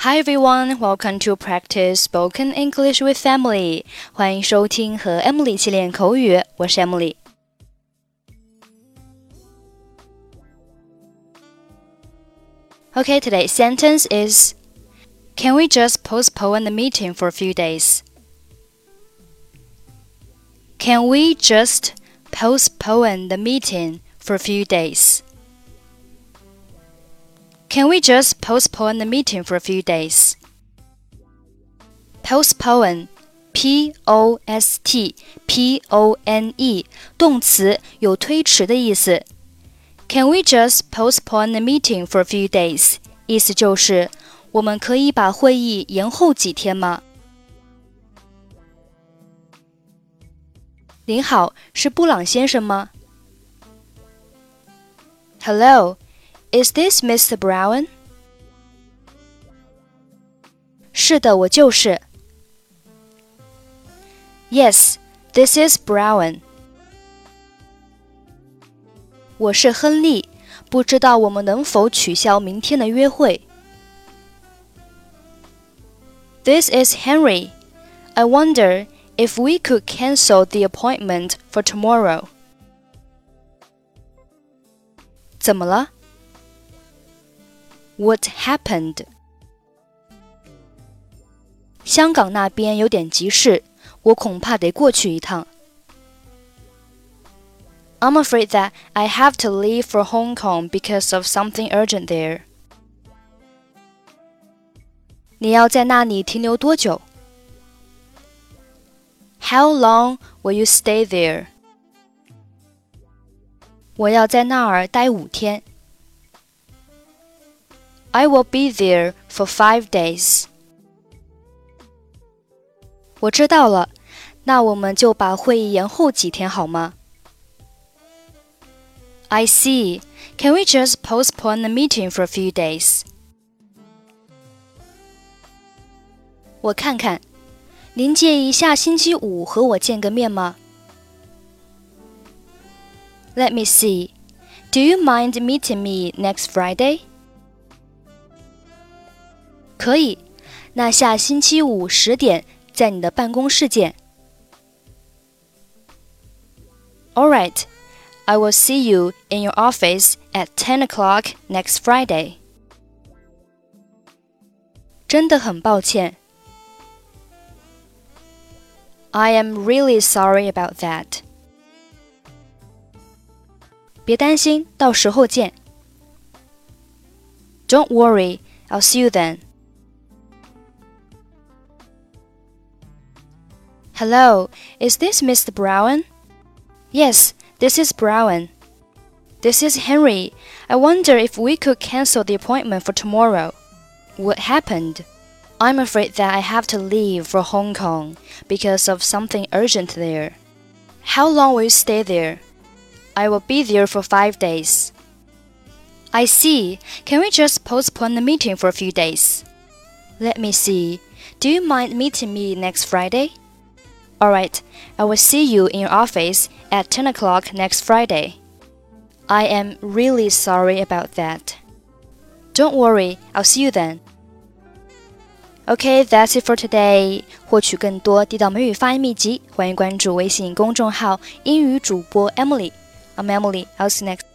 Hi everyone, welcome to practice spoken English with Emily. 欢迎收听和 Emily 一起练口语，我是 Emily。Okay, today's sentence is Can we just postpone the meeting for a few days? Can we just postpone the meeting for a few days? Can we just postpone the meeting for a few days? Postpone, P O S T P O N E，动词，有推迟的意思。Can we just postpone the meeting for a few days？意思就是我们可以把会议延后几天吗？您好，是布朗先生吗？Hello。 Is this Mr. Brown? 是的，我就是。Yes, this is Brown. 我是亨利，不知道我们能否取消明天的约会。This is Henry. I wonder if we could cancel the appointment for tomorrow. 怎么了 ？what happened？香港那边有点急事，我恐怕得过去一趟。I'm afraid that I have to leave for Hong Kong because of something urgent there. 你要在那里停留多久？How long will you stay there? 我要在那儿待五天。 I will be there for five days. 我知道了，那我们就把会议延后几天好吗？I see. Can we just postpone the meeting for a few days? 我看看，您介意下星期五和我见个面吗？Let me see. Do you mind meeting me next Friday? 可以，那下星期五十点在你的办公室见。All right, I will see you in your office at ten o'clock next Friday. 真的很抱歉。I am really sorry about that. 别担心，到时候见。Don't worry, I'll see you then. Hello, is this Mr. Brown? Yes, this is Brown. This is Henry. I wonder if we could cancel the appointment for tomorrow. What happened? I'm afraid that I have to leave for Hong Kong because of something urgent there. How long will you stay there? I will be there for five days. I see. Can we just postpone the meeting for a few days? Let me see. Do you mind meeting me next Friday? Alright, I will see you in your office at 10 o'clock next Friday. I am really sorry about that. Don't worry, I'll see you then. Okay, that's it for today. 获取更多地道美语发音秘籍，欢迎关注微信公众号“英语主播 Emily”。I'm Emily. I'll see you next.